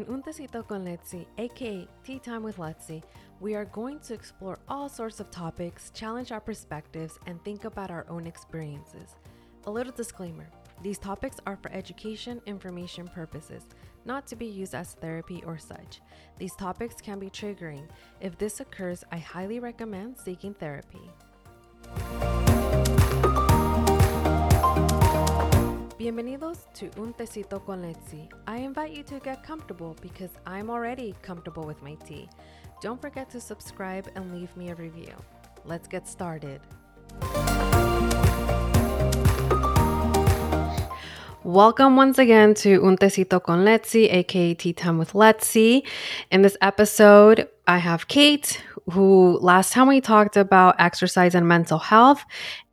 In Un Tecito con Letzi, aka Tea Time with Letzi, we are going to explore all sorts of topics, challenge our perspectives, and think about our own experiences. A little disclaimer these topics are for education information purposes, not to be used as therapy or such. These topics can be triggering. If this occurs, I highly recommend seeking therapy. Bienvenidos to Un Tecito con Letzi. I invite you to get comfortable because I'm already comfortable with my tea. Don't forget to subscribe and leave me a review. Let's get started. Welcome once again to Un Tecito con Letzi, aka Tea Time with Letzi. In this episode, I have Kate, who last time we talked about exercise and mental health.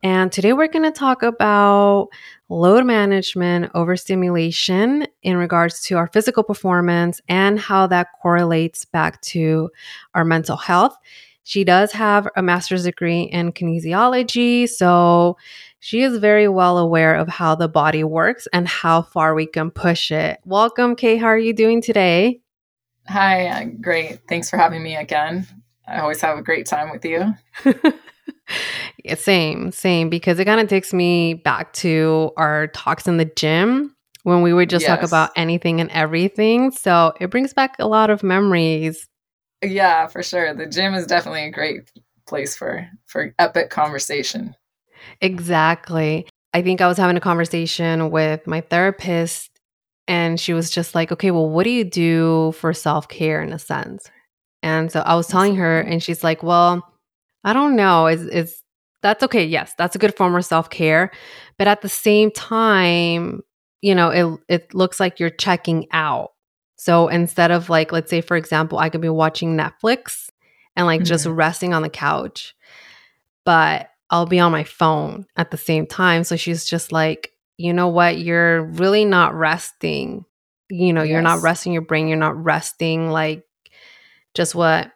And today we're going to talk about load management, overstimulation in regards to our physical performance and how that correlates back to our mental health. She does have a master's degree in kinesiology, so she is very well aware of how the body works and how far we can push it. Welcome, Kay. How are you doing today? Hi, uh, great. Thanks for having me again. I always have a great time with you. yeah, same, same, because it kind of takes me back to our talks in the gym when we would just yes. talk about anything and everything. So it brings back a lot of memories. Yeah, for sure. The gym is definitely a great place for for epic conversation. Exactly. I think I was having a conversation with my therapist and she was just like, "Okay, well, what do you do for self-care in a sense?" And so I was telling her and she's like, "Well, I don't know. Is is that's okay. Yes, that's a good form of self-care, but at the same time, you know, it it looks like you're checking out. So instead of like let's say for example, I could be watching Netflix and like mm-hmm. just resting on the couch, but I'll be on my phone at the same time. So she's just like, you know what? You're really not resting. You know, yes. you're not resting your brain. You're not resting like just what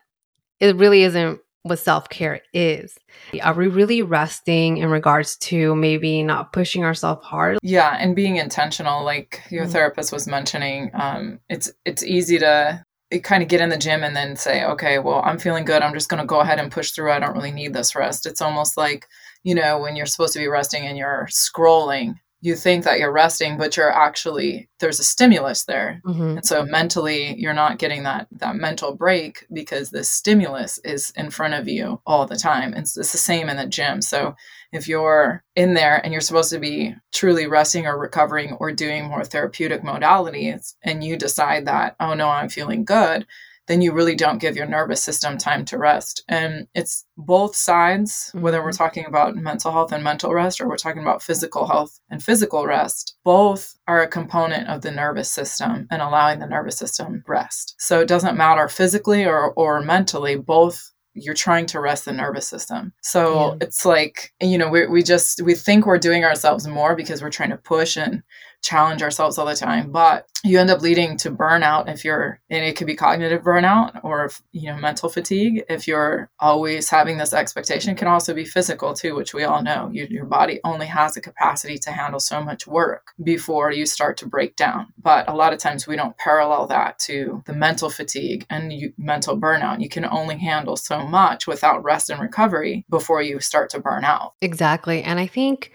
it really isn't what self care is. Are we really resting in regards to maybe not pushing ourselves hard? Yeah, and being intentional, like your mm-hmm. therapist was mentioning. Um, it's it's easy to kind of get in the gym and then say, okay, well, I'm feeling good. I'm just going to go ahead and push through. I don't really need this rest. It's almost like you know when you're supposed to be resting and you're scrolling you think that you're resting but you're actually there's a stimulus there. Mm-hmm. and so mentally you're not getting that that mental break because the stimulus is in front of you all the time. It's, it's the same in the gym. So if you're in there and you're supposed to be truly resting or recovering or doing more therapeutic modalities and you decide that oh no i'm feeling good then you really don't give your nervous system time to rest. And it's both sides, mm-hmm. whether we're mm-hmm. talking about mental health and mental rest or we're talking about physical health and physical rest, both are a component of the nervous system and allowing the nervous system rest. So it doesn't matter physically or, or mentally, both you're trying to rest the nervous system. So yeah. it's like, you know, we, we just, we think we're doing ourselves more because we're trying to push and challenge ourselves all the time but you end up leading to burnout if you're and it could be cognitive burnout or you know mental fatigue if you're always having this expectation. It can also be physical too which we all know. You, your body only has the capacity to handle so much work before you start to break down. But a lot of times we don't parallel that to the mental fatigue and you, mental burnout. You can only handle so much without rest and recovery before you start to burn out. Exactly. And i think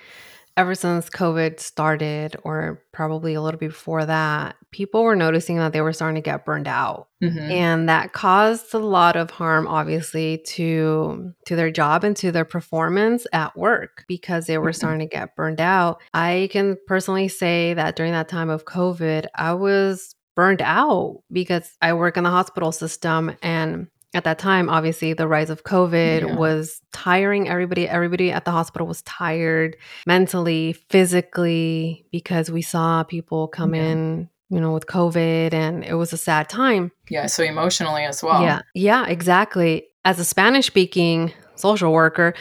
ever since COVID started, or probably a little bit before that, people were noticing that they were starting to get burned out. Mm-hmm. And that caused a lot of harm, obviously, to to their job and to their performance at work because they were mm-hmm. starting to get burned out. I can personally say that during that time of COVID, I was burned out because I work in the hospital system and at that time obviously the rise of covid yeah. was tiring everybody everybody at the hospital was tired mentally physically because we saw people come yeah. in you know with covid and it was a sad time yeah so emotionally as well yeah yeah exactly as a spanish speaking social worker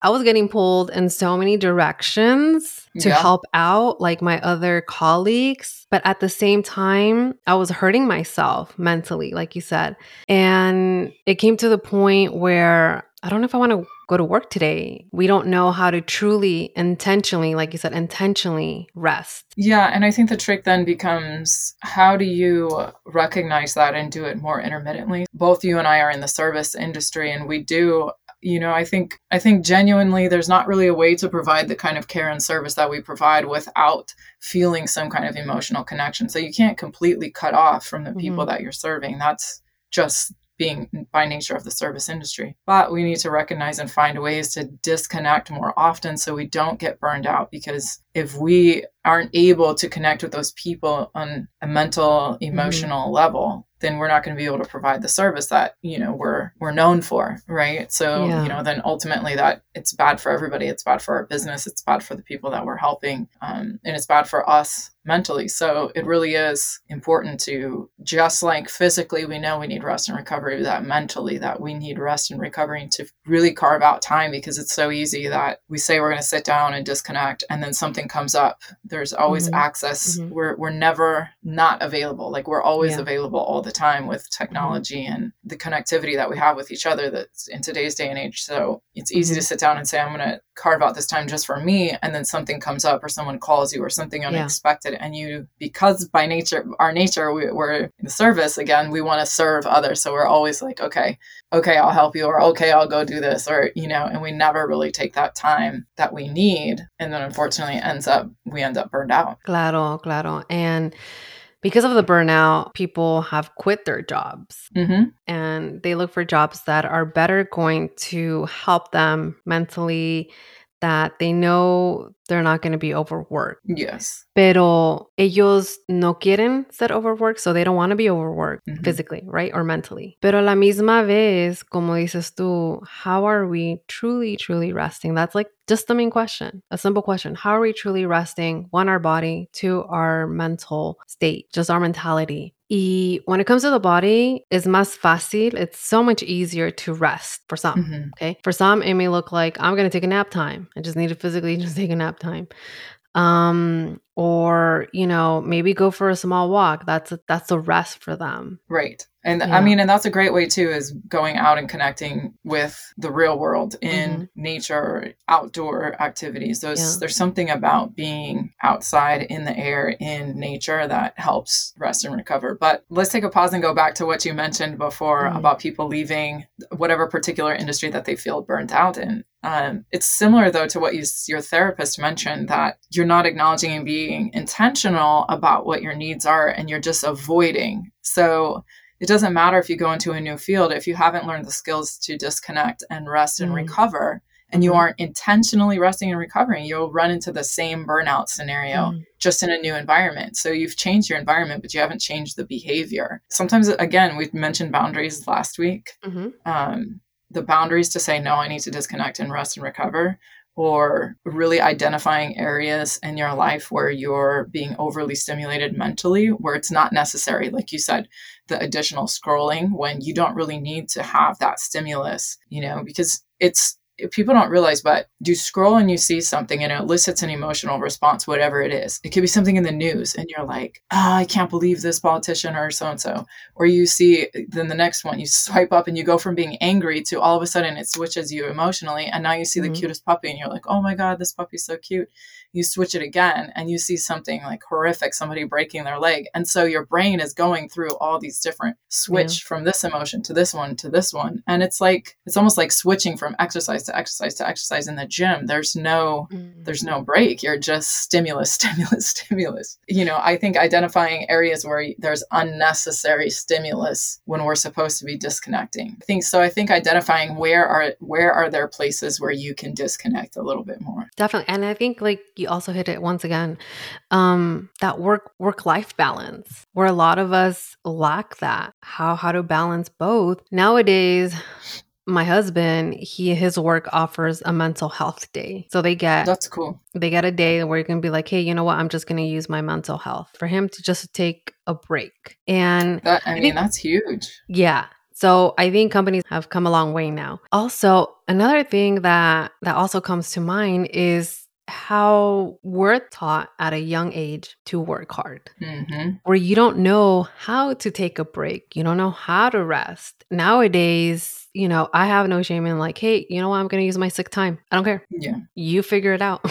I was getting pulled in so many directions to yeah. help out like my other colleagues. But at the same time, I was hurting myself mentally, like you said. And it came to the point where I don't know if I want to go to work today. We don't know how to truly, intentionally, like you said, intentionally rest. Yeah. And I think the trick then becomes how do you recognize that and do it more intermittently? Both you and I are in the service industry, and we do you know i think i think genuinely there's not really a way to provide the kind of care and service that we provide without feeling some kind of emotional connection so you can't completely cut off from the people mm-hmm. that you're serving that's just being by nature of the service industry. But we need to recognize and find ways to disconnect more often so we don't get burned out because if we aren't able to connect with those people on a mental emotional mm-hmm. level then we're not going to be able to provide the service that you know we're we're known for right so yeah. you know then ultimately that it's bad for everybody it's bad for our business it's bad for the people that we're helping um, and it's bad for us mentally so it really is important to just like physically we know we need rest and recovery that mentally that we need rest and recovery to really carve out time because it's so easy that we say we're going to sit down and disconnect and then something comes up there's always mm-hmm. access mm-hmm. we're we're never not available like we're always yeah. available all the time with mm-hmm. technology mm-hmm. and the connectivity that we have with each other that's in today's day and age so it's easy to mm-hmm. sit down and say i'm going to carve out this time just for me and then something comes up or someone calls you or something unexpected yeah. and you because by nature our nature we, are in service again we want to serve others so we're always like okay okay i'll help you or okay i'll go do this or you know and we never really take that time that we need and then unfortunately ends up we end up burned out. Claro claro. And because of the burnout, people have quit their jobs. Mm-hmm. and they look for jobs that are better going to help them mentally, that they know they're not going to be overworked. Yes. Pero ellos no quieren ser overworked, so they don't want to be overworked mm-hmm. physically, right? Or mentally. Pero la misma vez, como dices tú, how are we truly, truly resting? That's like just the main question, a simple question. How are we truly resting? One, our body, two, our mental state, just our mentality. Y when it comes to the body, it's más fácil. It's so much easier to rest for some. Mm-hmm. Okay. For some, it may look like I'm going to take a nap time. I just need to physically just take a nap time. Um, or, you know, maybe go for a small walk. That's a, that's a rest for them. Right. And yeah. I mean, and that's a great way too, is going out and connecting with the real world in mm-hmm. nature, outdoor activities. Those yeah. there's something about being outside in the air in nature that helps rest and recover. But let's take a pause and go back to what you mentioned before mm-hmm. about people leaving whatever particular industry that they feel burnt out in. Um, it's similar though to what you, your therapist mentioned that you're not acknowledging and being intentional about what your needs are, and you're just avoiding. So it doesn't matter if you go into a new field if you haven't learned the skills to disconnect and rest and mm. recover and you mm-hmm. aren't intentionally resting and recovering you'll run into the same burnout scenario mm. just in a new environment so you've changed your environment but you haven't changed the behavior sometimes again we mentioned boundaries last week mm-hmm. um, the boundaries to say no i need to disconnect and rest and recover or really identifying areas in your life where you're being overly stimulated mentally, where it's not necessary, like you said, the additional scrolling when you don't really need to have that stimulus, you know, because it's people don't realize, but you scroll and you see something and it elicits an emotional response, whatever it is. It could be something in the news and you're like, oh, I can't believe this politician or so and so. Or you see, then the next one, you swipe up and you go from being angry to all of a sudden it switches you emotionally. And now you see mm-hmm. the cutest puppy and you're like, oh my God, this puppy's so cute you switch it again and you see something like horrific, somebody breaking their leg. And so your brain is going through all these different switch yeah. from this emotion to this one to this one. And it's like, it's almost like switching from exercise to exercise to exercise in the gym. There's no, mm-hmm. there's no break. You're just stimulus, stimulus, stimulus. You know, I think identifying areas where there's unnecessary stimulus when we're supposed to be disconnecting. I think so. I think identifying where are, where are there places where you can disconnect a little bit more. Definitely. And I think like you also hit it once again um, that work work life balance where a lot of us lack that. How how to balance both. Nowadays my husband he his work offers a mental health day. So they get that's cool. they get a day where you can be like hey you know what? I'm just going to use my mental health. For him to just take a break. And that, i mean that's huge. Yeah. So I think companies have come a long way now. Also, another thing that that also comes to mind is how we're taught at a young age to work hard, hmm where you don't know how to take a break, you don't know how to rest. Nowadays, you know, I have no shame in like, hey, you know what? I'm going to use my sick time. I don't care. Yeah. You figure it out.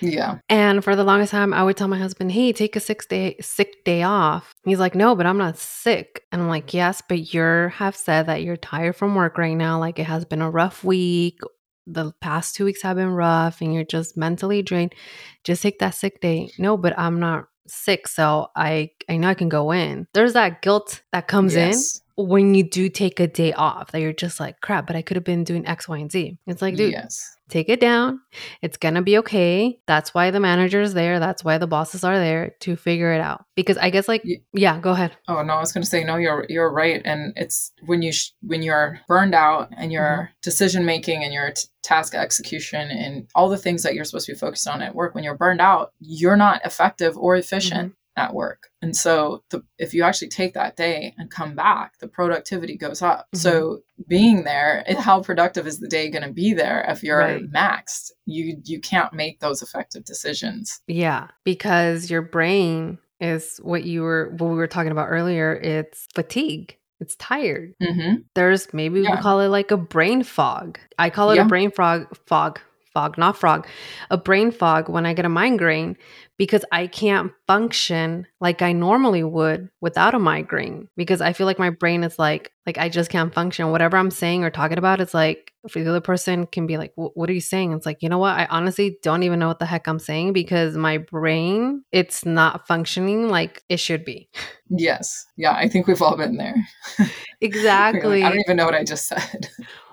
Yeah. and for the longest time, I would tell my husband, hey, take a six day sick day off. He's like, no, but I'm not sick. And I'm like, yes, but you're have said that you're tired from work right now. Like it has been a rough week. The past two weeks have been rough and you're just mentally drained. Just take that sick day. No, but I'm not sick. So I I know I can go in. There's that guilt that comes in when you do take a day off that you're just like, crap, but I could have been doing X, Y, and Z. It's like, dude, yes. Take it down. It's gonna be okay. That's why the manager's there. That's why the bosses are there to figure it out. Because I guess, like, yeah, go ahead. Oh no, I was going to say no. You're you're right, and it's when you sh- when you're burned out and your Mm-hmm. decision making and your t- task execution and all the things that you're supposed to be focused on at work. When you're burned out, you're not effective or efficient Mm-hmm. At work, and so the, if you actually take that day and come back, the productivity goes up. Mm-hmm. So being there, it- how productive is the day going to be there if you're Right. maxed? You you can't make those effective decisions. Yeah, because your brain is what you were, what we were talking about earlier. It's fatigue. It's tired. hmm There's maybe we Yeah. call it like a brain fog. I call it Yeah. a brain frog fog fog, not frog. A brain fog when I get a migraine because I can't function like I normally would without a migraine because I feel like my brain is like like I just can't function. Whatever I'm saying or talking about, it's like if the other person can be like, "What are you saying?" It's like, you know what? I honestly don't even know what the heck I'm saying because my brain it's not functioning like it should be. Yes, yeah, I think we've all been there. Exactly. I don't even know what I just said.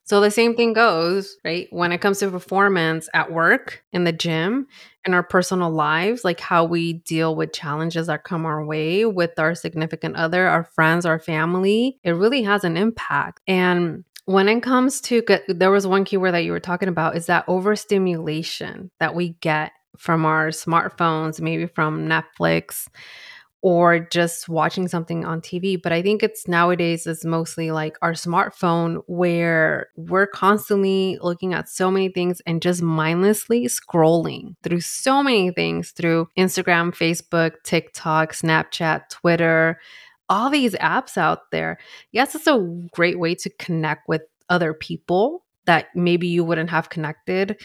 So the same thing goes, right? When it comes to performance at work, in the gym, in our personal lives, like how we deal with challenges that come our way with our significant other, our friends, our family, it really has an impact. And when it comes to there was one keyword that you were talking about is that overstimulation that we get from our smartphones, maybe from Netflix or just watching something on TV. But I think it's nowadays is mostly like our smartphone where we're constantly looking at so many things and just mindlessly scrolling through so many things through Instagram, Facebook, TikTok, Snapchat, Twitter, all these apps out there. Yes, it's a great way to connect with other people that maybe you wouldn't have connected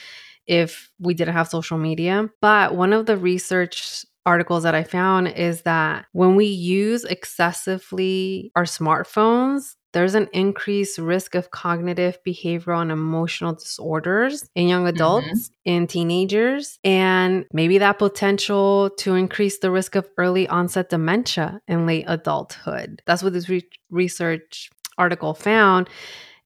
if we didn't have social media. But one of the research articles that I found is that when we use excessively our smartphones, there's an increased risk of cognitive, behavioral, and emotional disorders in young mm-hmm. adults, in teenagers, and maybe that potential to increase the risk of early onset dementia in late adulthood. That's what this re- research article found.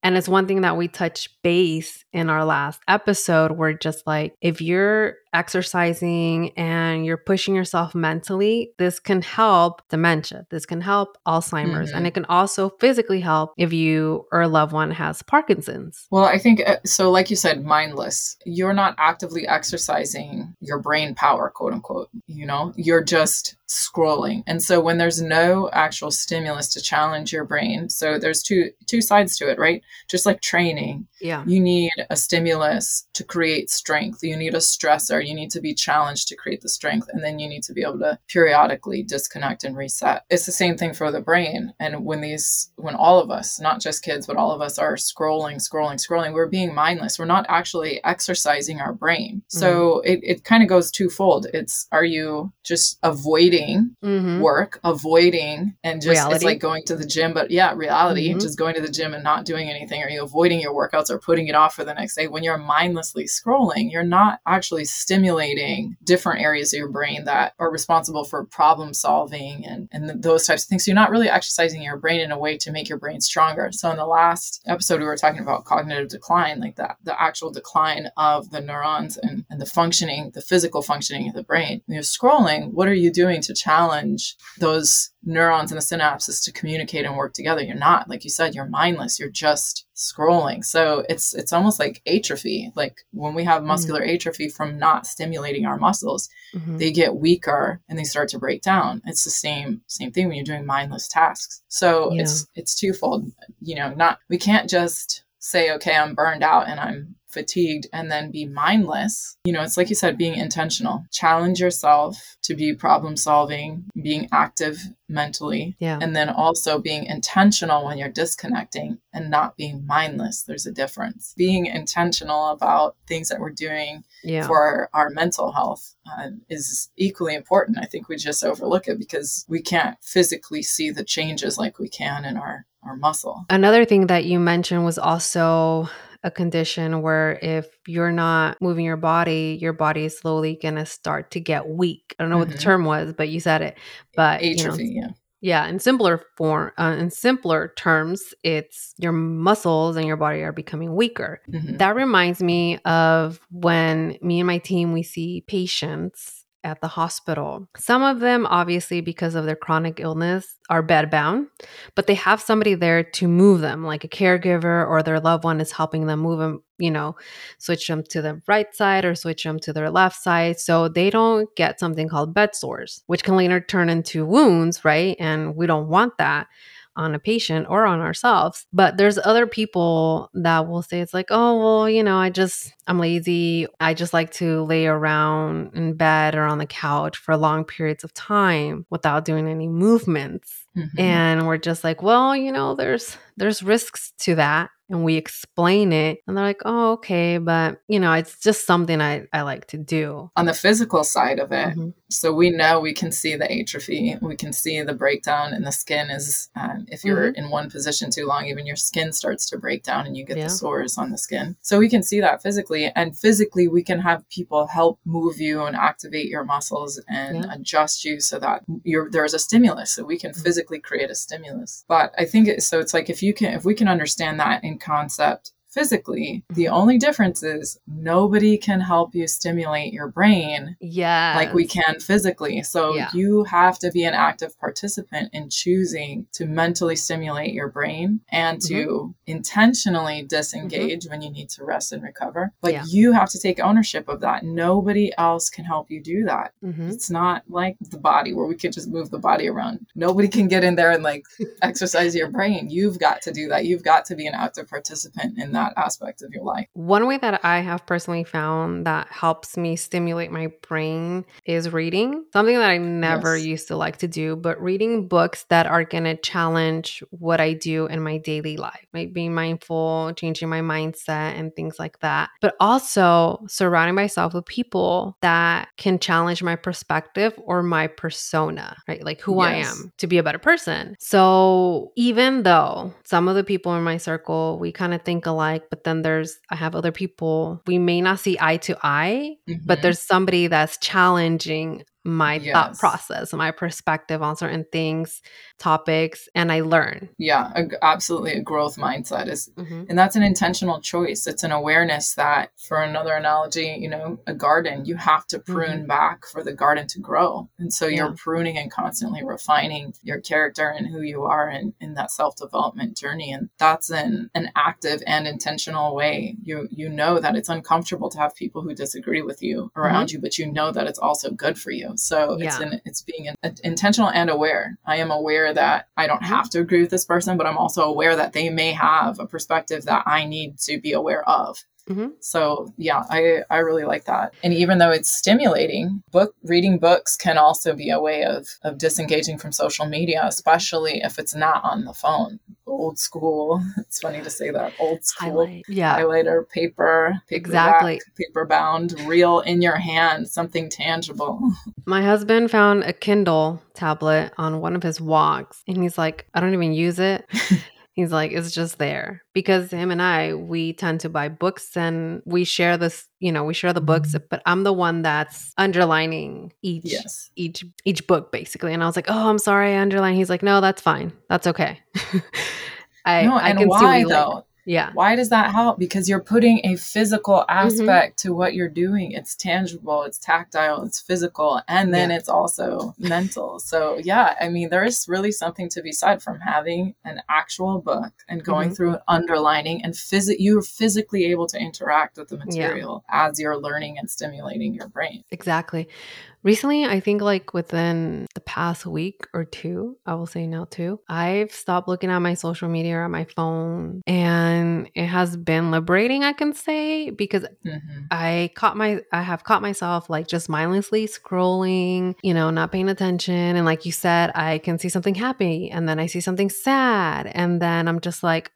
And it's one thing that we touch base in our last episode. Where just like, if you're exercising and you're pushing yourself mentally, this can help dementia. This can help Alzheimer's. Mhm. And it can also physically help if you or a loved one has Parkinson's. Well, I think uh, so, like you said, mindless. You're not actively exercising your brain power, quote unquote. You know, you're just scrolling. And so when there's no actual stimulus to challenge your brain, so there's two two sides to it, right? Just like training, Yeah. you need a stimulus to create strength. You need a stressor. You need to be challenged to create the strength. And then you need to be able to periodically disconnect and reset. It's the same thing for the brain. And when these, when all of us, not just kids, but all of us are scrolling, scrolling, scrolling, we're being mindless. We're not actually exercising our brain. So mm-hmm. it, it kind of goes twofold. It's, are you just avoiding Mm-hmm. work, avoiding, and just it's like going to the gym, but yeah, reality, Mhm. just going to the gym and not doing anything. Are you avoiding your workouts or putting it off for the next day? When you're mindlessly scrolling, you're not actually stimulating different areas of your brain that are responsible for problem solving and, and those types of things. So you're not really exercising your brain in a way to make your brain stronger. So in the last episode, we were talking about cognitive decline, like that, the actual decline of the neurons and, and the functioning, the physical functioning of the brain. When you're scrolling, what are you doing to challenge those neurons and the synapses to communicate and work together? You're not, like you said, you're mindless. You're just scrolling. So it's it's almost like atrophy. Like when we have muscular atrophy from not stimulating our muscles, Mhm. they get weaker and they start to break down. It's the same same thing when you're doing mindless tasks. So Yeah. it's it's twofold. You know, not we can't just say, okay, I'm burned out and I'm fatigued and then be mindless. You know, it's like you said, being intentional. Challenge yourself to be problem solving, being active mentally, Yeah. and then also being intentional when you're disconnecting and not being mindless. There's a difference. Being intentional about things that we're doing yeah. for our mental health uh, is equally important. I think we just overlook it because we can't physically see the changes like we can in our, our muscle. Another thing that you mentioned was also a condition where if you're not moving your body, your body is slowly going to start to get weak. I don't know what the Mhm. term was, but you said it. But you know, Atrophy, yeah. yeah, in simpler form, uh, in simpler terms, it's your muscles and your body are becoming weaker. Mhm. That reminds me of when me and my team we see patients at the hospital. Some of them obviously because of their chronic illness are bedbound, but they have somebody there to move them like a caregiver or their loved one is helping them move them, you know, switch them to the right side or switch them to their left side so they don't get something called bed sores, which can later turn into wounds, right? And we don't want that on a patient or on ourselves. But there's other people that will say it's like, oh, well, you know, I just, I'm lazy. I just like to lay around in bed or on the couch for long periods of time without doing any movements. Mhm. And we're just like, well, you know, there's there's risks to that. And we explain it. And they're like, oh, okay. But, you know, it's just something I, I like to do. on the physical side of it, Mhm. so we know we can see the atrophy, we can see the breakdown in the skin. Is um, if you're in one position too long, even your skin starts to break down and you get Yeah. the sores on the skin. So we can see that physically, and physically we can have people help move you and activate your muscles and Yeah. adjust you so that you're there's a stimulus. So we can Mhm. physically create a stimulus. But I think it, so. It's like if you can if we can understand that in concept physically, the Mm-hmm. only difference is nobody can help you stimulate your brain Yeah. like we can physically. So Yeah. you have to be an active participant in choosing to mentally stimulate your brain and to Mm-hmm. intentionally disengage when you need to rest and recover. But Yeah. you have to take ownership of that. Nobody else can help you do that. hmm It's not like the body where we can just move the body around. Nobody can get in there and like exercise your brain. You've got to do that. You've got to be an active participant in that aspect of your life. One way that I have personally found that helps me stimulate my brain is reading. Something that I never Yes. used to like to do, but reading books that are going to challenge what I do in my daily life, like being mindful, changing my mindset, and things like that. But also surrounding myself with people that can challenge my perspective or my persona, right? Like who I am to be a better person. So even though some of the people in my circle, we kind of think alike, but then there's, I have other people, we may not see eye to eye, but Mhm. there's somebody that's challenging my thought process, my perspective on certain things, topics, and I learn. yeah, a, absolutely a growth mindset is Mhm. And that's an intentional choice. It's an awareness that, for another analogy, you know, a garden, you have to prune back for the garden to grow. And so you're Yeah. pruning and constantly refining your character and who you are in, in that self development journey. And that's an, an active and intentional way. You, you know that it's uncomfortable to have people who disagree with you around you, but you know that it's also good for you. So it's, Yeah. an, it's being an, intentional and aware. I am aware that I don't mm-hmm. have to agree with this person, but I'm also aware that they may have a perspective that I need to be aware of. Mhm. So yeah, I, I really like that. And even though it's stimulating, book reading books can also be a way of, of disengaging from social media, especially if it's not on the phone. Old school. It's funny to say that. Old school Highlight. Yeah. highlighter, paper, Exactly. paper bound, real in your hand, something tangible. My husband found a Kindle tablet on one of his walks and he's like, I don't even use it. he's like, it's just there. Because him and I, we tend to buy books and we share this, you know, we share the books, mm-hmm. but I'm the one that's underlining each Yes. each each book basically. And I was like, Oh, I'm sorry, I underline. He's like, No, that's fine. That's okay. I, no, I can see why you like. though? Yeah. Why does that help? Because you're putting a physical Mm-hmm. aspect to what you're doing. It's tangible, it's tactile, it's physical, and then Yeah. it's also mental. So, yeah, I mean, there is really something to be said from having an actual book and going Mhm. through it, underlining, and phys- you're physically able to interact with the Yeah. material as you're learning and stimulating your brain. Exactly. Recently, I think like within the past week or two, I will say now too, I've stopped looking at my social media or my phone. And it has been liberating, I can say, because mm-hmm. I caught my I have caught myself like just mindlessly scrolling, you know, not paying attention. And like you said, I can see something happy and then I see something sad. And then I'm just like,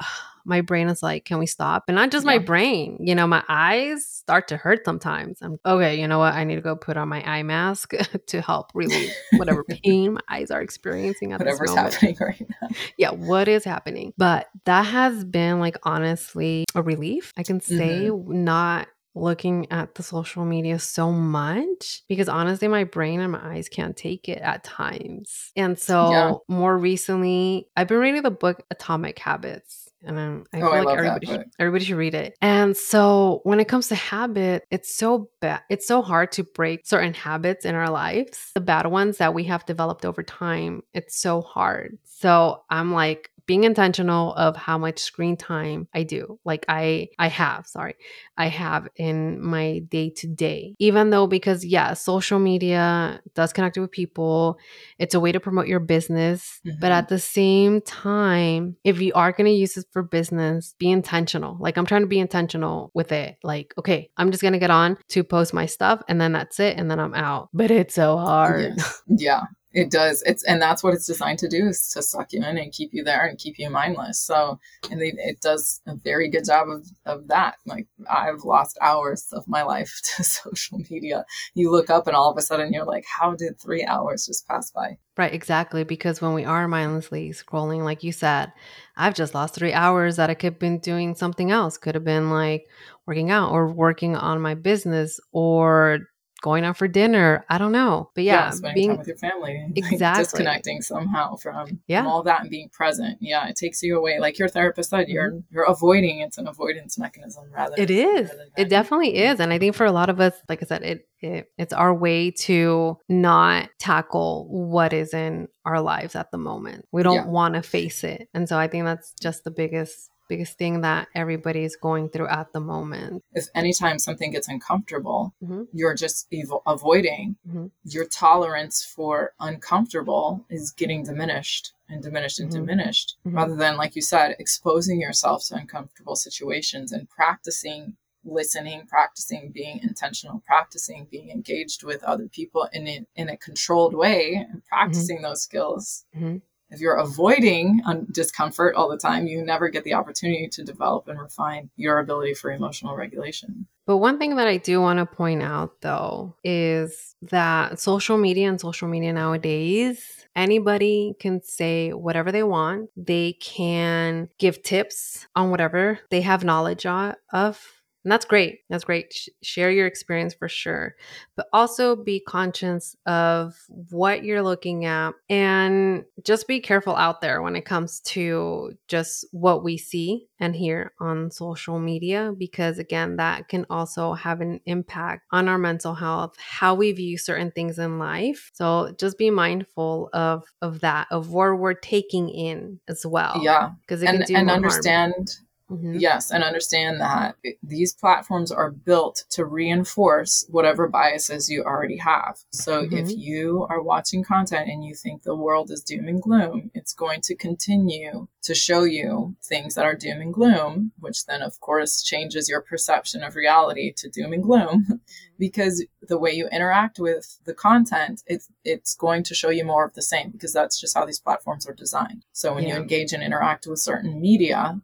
my brain is like, can we stop? And not just yeah. my brain, you know, my eyes start to hurt sometimes. I'm okay, you know what? I need to go put on my eye mask to help relieve whatever pain my eyes are experiencing at Whatever's this moment. happening right now. Yeah, what is happening? But that has been like honestly a relief. I can say mm-hmm. not looking at the social media so much because honestly my brain and my eyes can't take it at times. And so yeah. more recently I've been reading the book Atomic Habits and I'm, I oh, feel I like everybody should, everybody should read it. And so when it comes to habit, it's so bad. It's so hard to break certain habits in our lives. The bad ones that we have developed over time. It's so hard. So I'm like, being intentional of how much screen time I do. Like I I have, sorry. I have in my day to day. Even though because yeah, social media does connect with people. It's a way to promote your business, mm-hmm. but at the same time, if you are going to use it for business, be intentional. Like I'm trying to be intentional with it. Like, okay, I'm just going to get on to post my stuff and then that's it and then I'm out. But it's so hard. Yes. Yeah. It does. It's and that's what it's designed to do is to suck you in and keep you there and keep you mindless. So and they, it does a very good job of of that. Like I've lost hours of my life to social media. You look up and all of a sudden you're like, how did three hours just pass by? Right, exactly. Because when we are mindlessly scrolling, like you said, I've just lost three hours that I could have been doing something else. Could have been like working out or working on my business or going out for dinner. I don't know. But yeah, yeah spending being, time with your family. Exactly. Like disconnecting somehow from, yeah. From all that and being present. Yeah. It takes you away. Like your therapist said, mm-hmm. you're you're avoiding it's an avoidance mechanism rather It is. Rather it definitely is. And I think for a lot of us, like I said, it, it it's our way to not tackle what is in our lives at the moment. We don't yeah. want to face it. And so I think that's just the biggest biggest thing that everybody is going through at the moment. If anytime something gets uncomfortable, mm-hmm. you're just ev- avoiding, mm-hmm. your tolerance for uncomfortable is getting diminished and diminished and mm-hmm. diminished mm-hmm. rather than, like you said, exposing yourself to uncomfortable situations and practicing listening, practicing being intentional, practicing being engaged with other people in a, in a controlled way and mm-hmm. practicing those skills mm-hmm if you're avoiding discomfort all the time, you never get the opportunity to develop and refine your ability for emotional regulation. But one thing that I do want to point out though is that social media and social media nowadays, anybody can say whatever they want. They can give tips on whatever they have knowledge of and that's great. That's great. Sh- share your experience for sure. But also be conscious of what you're looking at and just be careful out there when it comes to just what we see and hear on social media, because again, that can also have an impact on our mental health, how we view certain things in life. So just be mindful of of that, of what we're taking in as well. Yeah. Because it and, and understand harm Mm-hmm. Yes, and understand that these platforms are built to reinforce whatever biases you already have. So mm-hmm. if you are watching content and you think the world is doom and gloom, it's going to continue to show you things that are doom and gloom, which then, of course, changes your perception of reality to doom and gloom mm-hmm. because the way you interact with the content, it's, it's going to show you more of the same because that's just how these platforms are designed. So when yeah. you engage and interact with certain media,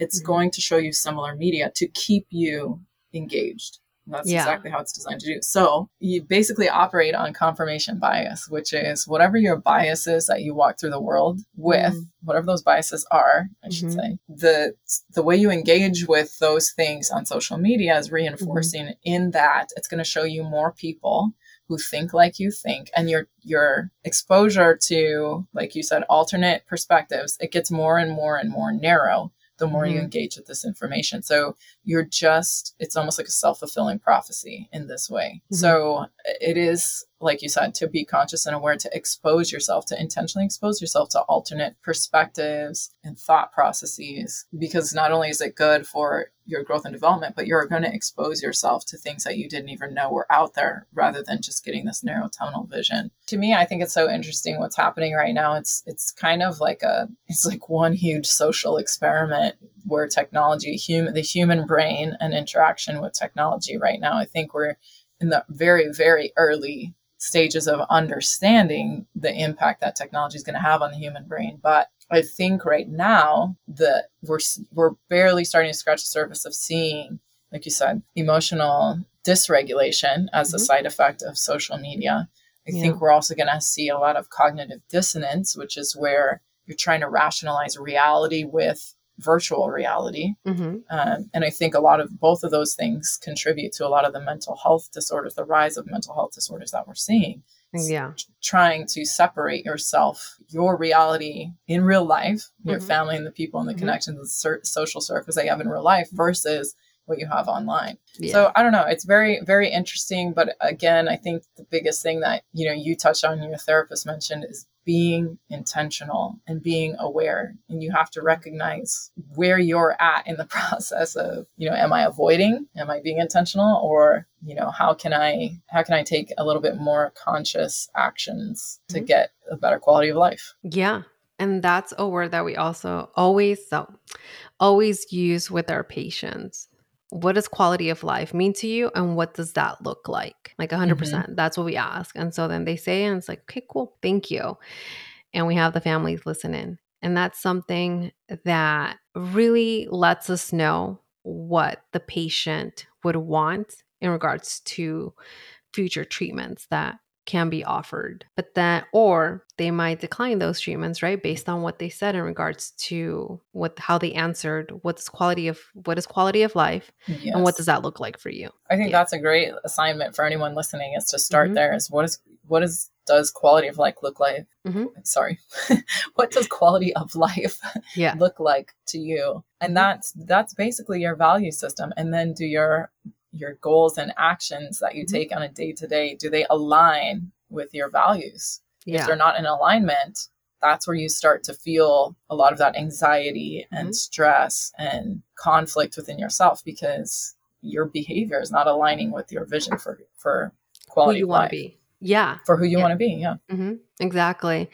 it's mm-hmm. going to show you similar media to keep you engaged. That's yeah. exactly how it's designed to do. So you basically operate on confirmation bias, which is whatever your biases that you walk through the world with, mm-hmm. whatever those biases are, I should mm-hmm. say, the the way you engage with those things on social media is reinforcing mm-hmm. in that it's going to show you more people who think like you think and your your exposure to like you said alternate perspectives it gets more and more and more narrow the more mm-hmm. you engage with this information. So you're just, it's almost like a self fulfilling prophecy in this way. Mm-hmm. So it is like you said, to be conscious and aware, to expose yourself, to intentionally expose yourself to alternate perspectives and thought processes. Because not only is it good for your growth and development, but you're going to expose yourself to things that you didn't even know were out there rather than just getting this narrow tunnel vision. To me, I think it's so interesting what's happening right now. It's it's kind of like a it's like one huge social experiment where technology, human the human brain and interaction with technology right now. I think we're in the very, very early stages of understanding the impact that technology is going to have on the human brain. But I think right now that we're we're barely starting to scratch the surface of seeing, like you said, emotional dysregulation as mm-hmm. a side effect of social media. I yeah. think we're also going to see a lot of cognitive dissonance, which is where you're trying to rationalize reality with virtual reality. Mm-hmm. Um, and I think a lot of both of those things contribute to a lot of the mental health disorders, the rise of mental health disorders that we're seeing. Yeah. trying to separate yourself, your reality in real life, your mm-hmm. family and the people and the mm-hmm. connections, the social circles that you have in real life versus what you have online. Yeah. So I don't know. It's very, very interesting. But again, I think the biggest thing that, you know, you touched on, your therapist mentioned is being intentional and being aware and you have to recognize where you're at in the process of you know am i avoiding am i being intentional or you know how can i how can i take a little bit more conscious actions to mm-hmm. get a better quality of life yeah and that's a word that we also always so always use with our patients what does quality of life mean to you and what does that look like? Like 100% mm hmm that's what we ask and so then they say and it's like okay cool thank you and we have the families listen in and that's something that really lets us know what the patient would want in regards to future treatments that can be offered. But then, or they might decline those treatments, right? Based on what they said in regards to what, how they answered, what's quality of, what is quality of life yes. and what does that look like for you? I think yeah. that's a great assignment for anyone listening is to start mm-hmm. there is what is, what is, does quality of life look like? Mm-hmm. Sorry. what does quality of life yeah. look like to you? And mm-hmm. that's, that's basically your value system. And then do your your goals and actions that you mm-hmm. take on a day to day do they align with your values yeah. if they're not in alignment that's where you start to feel a lot of that anxiety and mm-hmm. stress and conflict within yourself because your behavior is not aligning with your vision for for quality who you want to be yeah for who you yeah. want to be yeah mm-hmm. exactly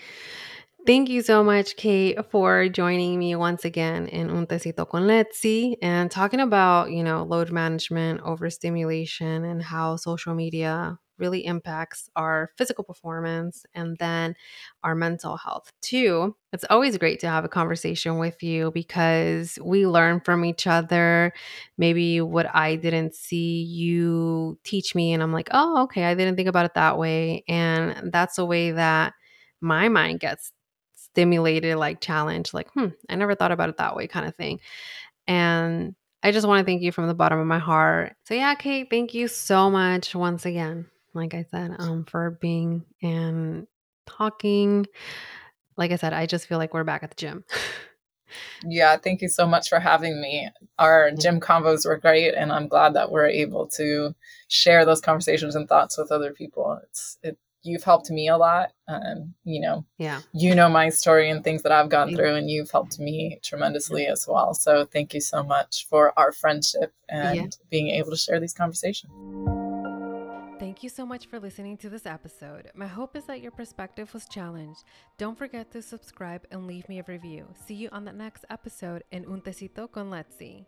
Thank you so much, Kate, for joining me once again in Un Tecito con Letzi and talking about, you know, load management, overstimulation, and how social media really impacts our physical performance and then our mental health too. It's always great to have a conversation with you because we learn from each other. Maybe what I didn't see, you teach me, and I'm like, oh, okay, I didn't think about it that way. And that's a way that my mind gets stimulated, like challenge, like, hmm, I never thought about it that way kind of thing. And I just want to thank you from the bottom of my heart. So yeah, Kate, thank you so much once again. Like I said, um, for being and talking. Like I said, I just feel like we're back at the gym. yeah, thank you so much for having me. Our gym combos were great, and I'm glad that we're able to share those conversations and thoughts with other people. It's it you've helped me a lot. Um, you know, yeah, you know my story and things that I've gone through, and you've helped me tremendously as well. So thank you so much for our friendship and yeah. being able to share these conversations. Thank you so much for listening to this episode. My hope is that your perspective was challenged. Don't forget to subscribe and leave me a review. See you on the next episode in Un Tecito con Letzi.